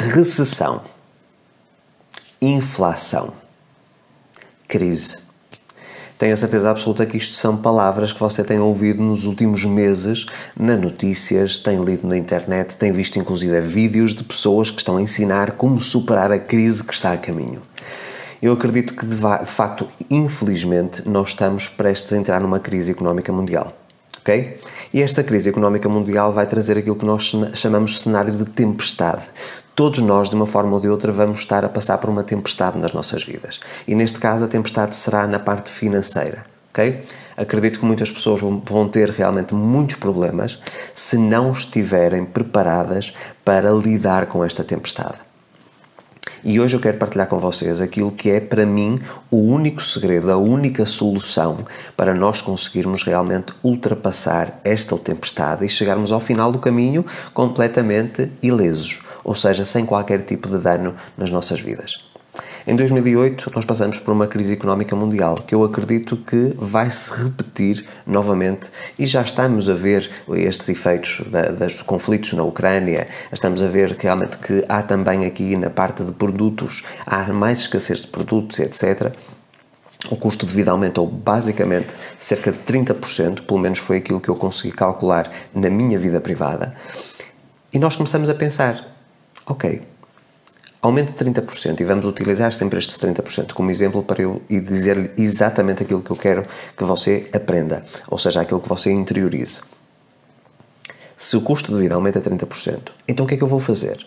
Recessão, inflação, crise. Tenho a certeza absoluta que isto são palavras que você tem ouvido nos últimos meses nas notícias, tem lido na internet, tem visto inclusive vídeos de pessoas que estão a ensinar como superar a crise que está a caminho. Eu acredito que, de facto, infelizmente, nós estamos prestes a entrar numa crise económica mundial. Ok? E esta crise económica mundial vai trazer aquilo que nós chamamos de cenário de tempestade. Todos nós, de uma forma ou de outra, vamos estar a passar por uma tempestade nas nossas vidas. E neste caso, a tempestade será na parte financeira. Ok? Acredito que muitas pessoas vão ter realmente muitos problemas se não estiverem preparadas para lidar com esta tempestade. E hoje eu quero partilhar com vocês aquilo que é para mim o único segredo, a única solução para nós conseguirmos realmente ultrapassar esta tempestade e chegarmos ao final do caminho completamente ilesos, ou seja, sem qualquer tipo de dano nas nossas vidas. Em 2008, nós passamos por uma crise económica mundial que eu acredito que vai se repetir novamente e já estamos a ver estes efeitos dos conflitos na Ucrânia, estamos a ver realmente que há também aqui na parte de produtos, há mais escassez de produtos, etc. O custo de vida aumentou basicamente cerca de 30%, pelo menos foi aquilo que eu consegui calcular na minha vida privada. E nós começamos a pensar: ok, aumento de 30% e vamos utilizar sempre estes 30% como exemplo para eu dizer-lhe exatamente aquilo que eu quero que você aprenda, ou seja, aquilo que você interiorize. Se o custo de vida aumenta 30%, então o que é que eu vou fazer?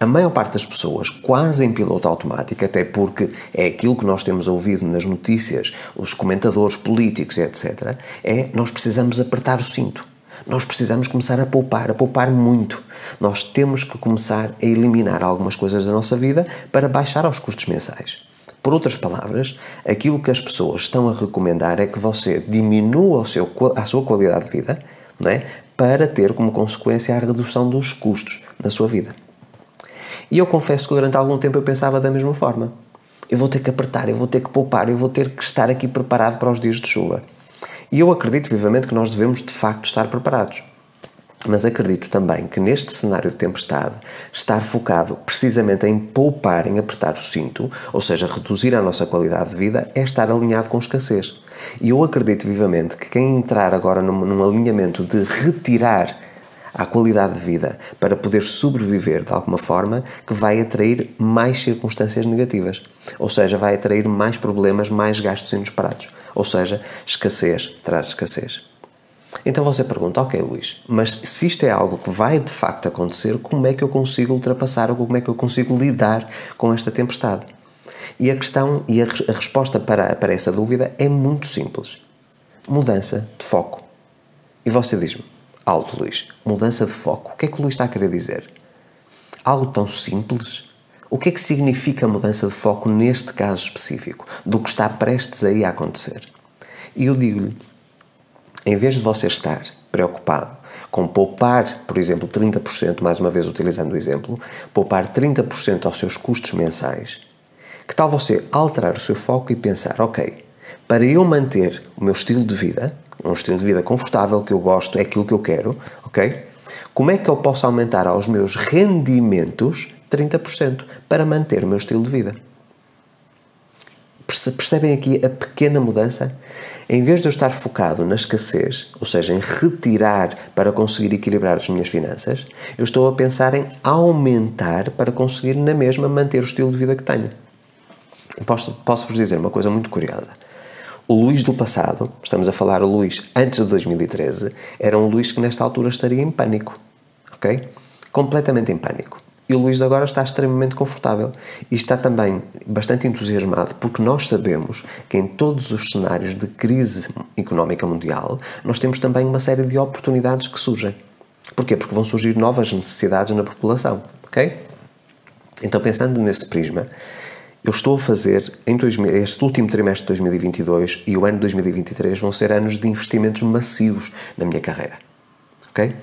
A maior parte das pessoas, quase em piloto automático, até porque é aquilo que nós temos ouvido nas notícias, os comentadores políticos, etc., é nós precisamos apertar o cinto nós precisamos começar a poupar, a poupar muito. Nós temos que começar a eliminar algumas coisas da nossa vida para baixar aos custos mensais. Por outras palavras, aquilo que as pessoas estão a recomendar é que você diminua o seu, a sua qualidade de vida é? para ter como consequência a redução dos custos da sua vida. E eu confesso que durante algum tempo eu pensava da mesma forma. Eu vou ter que apertar, eu vou ter que poupar, eu vou ter que estar aqui preparado para os dias de chuva. E eu acredito vivamente que nós devemos de facto estar preparados. Mas acredito também que neste cenário de tempestade, estar focado precisamente em poupar, em apertar o cinto, ou seja, reduzir a nossa qualidade de vida, é estar alinhado com escassez. E eu acredito vivamente que quem entrar agora num, num alinhamento de retirar a qualidade de vida para poder sobreviver de alguma forma, que vai atrair mais circunstâncias negativas. Ou seja, vai atrair mais problemas, mais gastos inesperados. Ou seja, escassez traz escassez. Então você pergunta, ok Luís, mas se isto é algo que vai de facto acontecer, como é que eu consigo ultrapassar ou como é que eu consigo lidar com esta tempestade? E a questão e a, a resposta para, para essa dúvida é muito simples. Mudança de foco. E você diz-me, alto Luís, mudança de foco, o que é que o Luís está a querer dizer? Algo tão simples? O que é que significa mudança de foco neste caso específico, do que está prestes aí a acontecer? E eu digo-lhe, em vez de você estar preocupado com poupar, por exemplo, 30%, mais uma vez utilizando o exemplo, poupar 30% aos seus custos mensais, que tal você alterar o seu foco e pensar, ok, para eu manter o meu estilo de vida, um estilo de vida confortável que eu gosto, é aquilo que eu quero, ok? Como é que eu posso aumentar aos meus rendimentos 30% para manter o meu estilo de vida. Percebem aqui a pequena mudança? Em vez de eu estar focado na escassez, ou seja, em retirar para conseguir equilibrar as minhas finanças, eu estou a pensar em aumentar para conseguir, na mesma, manter o estilo de vida que tenho. Posso, posso dizer uma coisa muito curiosa. O Luís do passado, estamos a falar o Luís antes de 2013, era um Luís que nesta altura estaria em pânico. Ok? Completamente em pânico. E o Luís agora está extremamente confortável e está também bastante entusiasmado porque nós sabemos que em todos os cenários de crise económica mundial nós temos também uma série de oportunidades que surgem. Porquê? Porque vão surgir novas necessidades na população, ok? Então, pensando nesse prisma, eu estou a fazer, em este último trimestre de 2022 e o ano de 2023 vão ser anos de investimentos massivos na minha carreira, ok?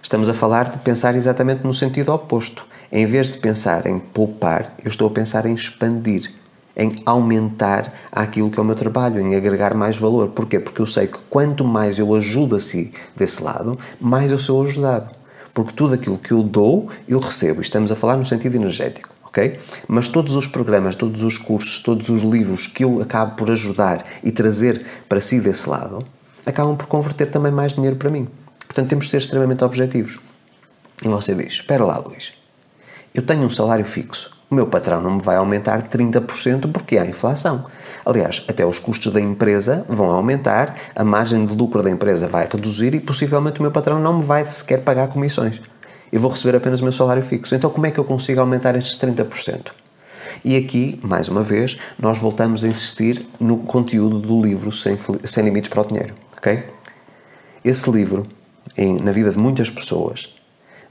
Estamos a falar de pensar exatamente no sentido oposto em vez de pensar em poupar, eu estou a pensar em expandir, em aumentar aquilo que é o meu trabalho, em agregar mais valor. Porquê? Porque eu sei que quanto mais eu ajudo a si desse lado, mais eu sou ajudado. Porque tudo aquilo que eu dou, eu recebo. Estamos a falar no sentido energético. Ok? Mas todos os programas, todos os cursos, todos os livros que eu acabo por ajudar e trazer para si desse lado, acabam por converter também mais dinheiro para mim. Portanto, temos de ser extremamente objetivos. E você diz: Espera lá, Luís, eu tenho um salário fixo. O meu patrão não me vai aumentar 30% porque há inflação. Aliás, até os custos da empresa vão aumentar, a margem de lucro da empresa vai reduzir e possivelmente o meu patrão não me vai sequer pagar comissões. Eu vou receber apenas o meu salário fixo. Então, como é que eu consigo aumentar estes 30%? E aqui, mais uma vez, nós voltamos a insistir no conteúdo do livro Sem, Sem Limites para o Dinheiro. ok? Esse livro, em, na vida de muitas pessoas,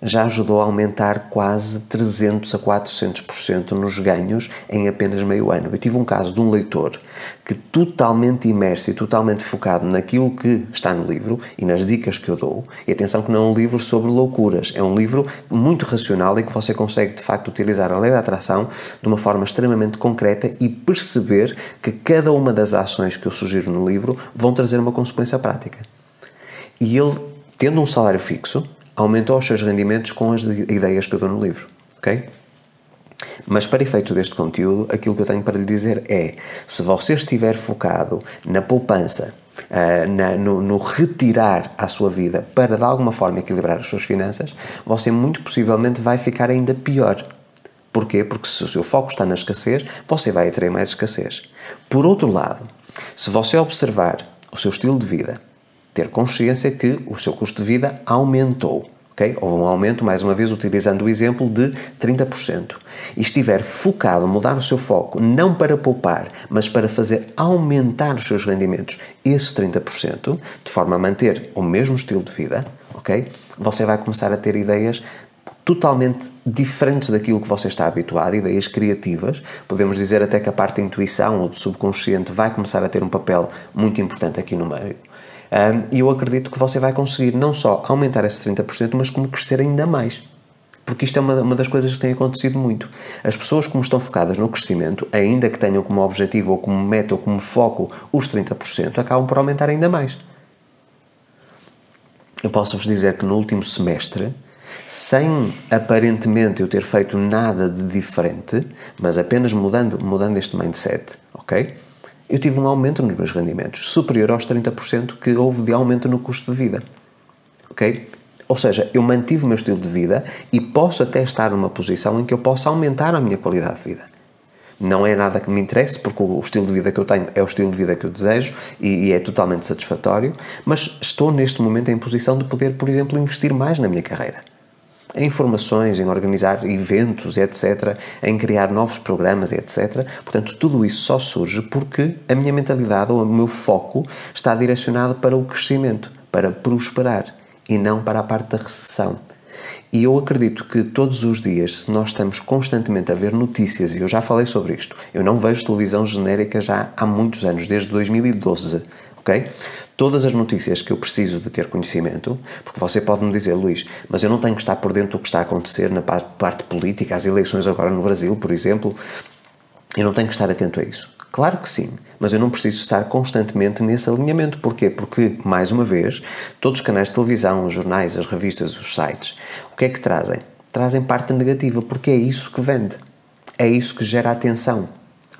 já ajudou a aumentar quase 300 a 400% nos ganhos em apenas meio ano. Eu tive um caso de um leitor que, totalmente imerso e totalmente focado naquilo que está no livro e nas dicas que eu dou, e atenção que não é um livro sobre loucuras, é um livro muito racional e que você consegue de facto utilizar a lei da atração de uma forma extremamente concreta e perceber que cada uma das ações que eu sugiro no livro vão trazer uma consequência prática. E ele, tendo um salário fixo, aumentou os seus rendimentos com as ideias que eu dou no livro, ok? Mas para efeito deste conteúdo, aquilo que eu tenho para lhe dizer é: se você estiver focado na poupança, uh, na, no, no, retirar à sua vida para de alguma forma equilibrar as suas finanças, você muito possivelmente vai ficar ainda pior. Porquê? Porque se o seu foco está na escassez, você vai atrair mais escassez. Por outro lado, se você observar o seu estilo de vida, ter consciência que o seu custo de vida aumentou. Okay? Houve um aumento, mais uma vez, utilizando o exemplo de 30%. E estiver focado, mudar o seu foco, não para poupar, mas para fazer aumentar os seus rendimentos, esses 30%, de forma a manter o mesmo estilo de vida, ok? Você vai começar a ter ideias totalmente diferentes daquilo que você está habituado, ideias criativas. Podemos dizer até que a parte da intuição ou do subconsciente vai começar a ter um papel muito importante aqui no meio. E eu acredito que você vai conseguir não só aumentar esse 30%, mas como crescer ainda mais. Porque isto é uma, uma das coisas que tem acontecido muito. As pessoas, como estão focadas no crescimento, ainda que tenham como objetivo ou como meta ou como foco os 30%, acabam por aumentar ainda mais. Eu posso vos dizer que no último semestre, sem aparentemente eu ter feito nada de diferente, mas apenas mudando, mudando este mindset, ok? Eu tive um aumento nos meus rendimentos, superior aos 30% que houve de aumento no custo de vida. Ok? Ou seja, eu mantive o meu estilo de vida e posso até estar numa posição em que eu possa aumentar a minha qualidade de vida. Não é nada que me interesse, porque o estilo de vida que eu tenho é o estilo de vida que eu desejo e, e é totalmente satisfatório, mas estou neste momento em posição de poder, por exemplo, investir mais na minha carreira em informações, em organizar eventos, etc., em criar novos programas, etc. Portanto, tudo isso só surge porque a minha mentalidade ou o meu foco está direcionado para o crescimento, para prosperar e não para a parte da recessão. E eu acredito que todos os dias, nós estamos constantemente a ver notícias, e eu já falei sobre isto, eu não vejo televisão genérica já há muitos anos, desde 2012, ok? Todas as notícias que eu preciso de ter conhecimento, porque você pode me dizer, Luís, mas eu não tenho que estar por dentro do que está a acontecer na parte, política, as eleições agora no Brasil, por exemplo, eu não tenho que estar atento a isso. Claro que sim, mas eu não preciso estar constantemente nesse alinhamento. Porquê? Porque, mais uma vez, todos os canais de televisão, os jornais, as revistas, os sites, o que é que trazem? Trazem parte negativa, porque é isso que vende. É isso que gera atenção.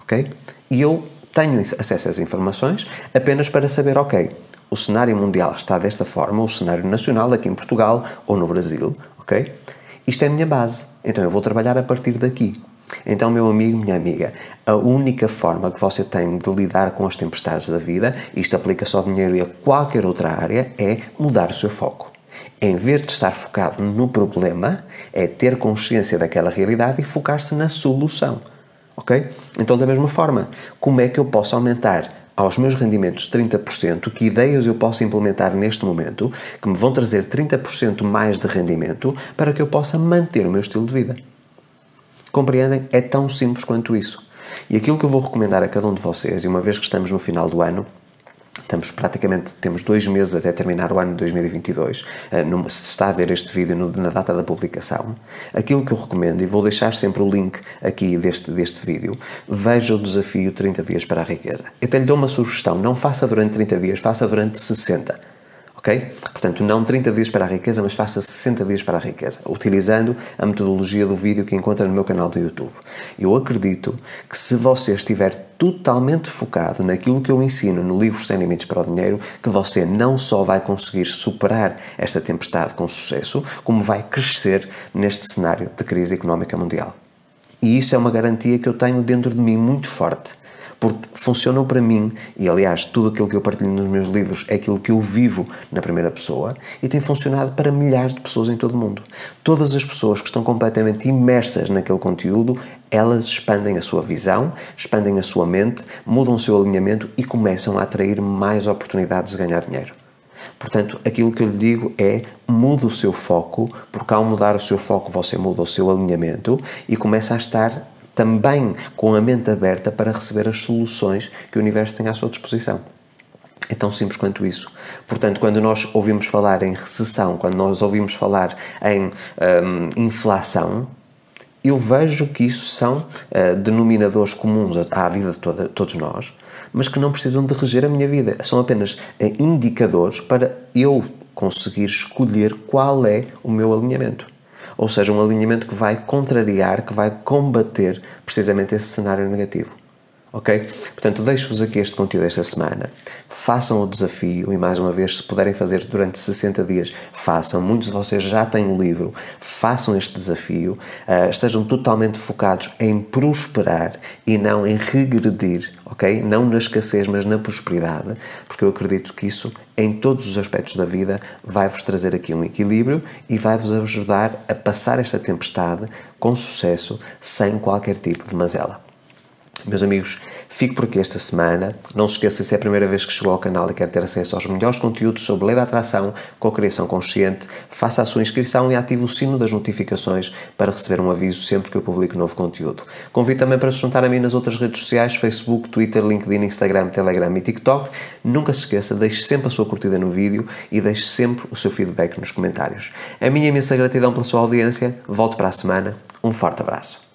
Ok? E eu tenho acesso às informações apenas para saber, ok, o cenário mundial está desta forma, o cenário nacional aqui em Portugal ou no Brasil, ok? Isto é a minha base, então eu vou trabalhar a partir daqui. Então, meu amigo, minha amiga, a única forma que você tem de lidar com as tempestades da vida, isto aplica só ao dinheiro e a qualquer outra área, é mudar o seu foco. Em vez de estar focado no problema, é ter consciência daquela realidade e focar-se na solução. Ok? Então, da mesma forma, como é que eu posso aumentar aos meus rendimentos 30%? Que ideias eu posso implementar neste momento que me vão trazer 30% mais de rendimento para que eu possa manter o meu estilo de vida? Compreendem? É tão simples quanto isso. E aquilo que eu vou recomendar a cada um de vocês, e uma vez que estamos no final do ano, Estamos praticamente, temos dois meses até terminar o ano de 2022. Eh, se está a ver este vídeo na data da publicação, aquilo que eu recomendo, e vou deixar sempre o link aqui deste, deste vídeo, veja o desafio 30 dias para a riqueza. Eu até lhe dou uma sugestão, não faça durante 30 dias, faça durante 60 ok? Portanto, não 30 dias para a riqueza, mas faça 60 dias para a riqueza, utilizando a metodologia do vídeo que encontra no meu canal do YouTube. Eu acredito que se você estiver totalmente focado naquilo que eu ensino no livro Sem Limites para o Dinheiro, que você não só vai conseguir superar esta tempestade com sucesso, como vai crescer neste cenário de crise económica mundial. E isso é uma garantia que eu tenho dentro de mim muito forte porque funcionam para mim, e aliás, tudo aquilo que eu partilho nos meus livros é aquilo que eu vivo na primeira pessoa, e tem funcionado para milhares de pessoas em todo o mundo. Todas as pessoas que estão completamente imersas naquele conteúdo, elas expandem a sua visão, expandem a sua mente, mudam o seu alinhamento e começam a atrair mais oportunidades de ganhar dinheiro. Portanto, aquilo que eu lhe digo é mude o seu foco, porque ao mudar o seu foco você muda o seu alinhamento e começa a estar também com a mente aberta para receber as soluções que o universo tem à sua disposição. É tão simples quanto isso. Portanto, quando nós ouvimos falar em recessão, quando nós ouvimos falar em um, inflação, eu vejo que isso são uh, denominadores comuns à vida de toda, todos nós, mas que não precisam de reger a minha vida. São apenas uh, indicadores para eu conseguir escolher qual é o meu alinhamento ou seja, um alinhamento que vai contrariar, que vai combater precisamente esse cenário negativo. Ok? Portanto, deixo-vos aqui este conteúdo esta semana. Façam o desafio e, mais uma vez, se puderem fazer durante 60 dias, façam. Muitos de vocês já têm o livro, façam este desafio. Uh, estejam totalmente focados em prosperar e não em regredir, ok? Não na escassez, mas na prosperidade, porque eu acredito que isso, em todos os aspectos da vida, vai-vos trazer aqui um equilíbrio e vai-vos ajudar a passar esta tempestade com sucesso, sem qualquer tipo de mazela. Meus amigos, fico por aqui esta semana. Não se esqueça, se é a primeira vez que chegou ao canal e quer ter acesso aos melhores conteúdos sobre lei da atração com criação consciente, faça a sua inscrição e ative o sino das notificações para receber um aviso sempre que eu publico novo conteúdo. Convido também para se juntar a mim nas outras redes sociais, Facebook, Twitter, LinkedIn, Instagram, Telegram e TikTok. Nunca se esqueça, deixe sempre a sua curtida no vídeo e deixe sempre o seu feedback nos comentários. A minha imensa gratidão pela sua audiência. Volto para a semana. Um forte abraço.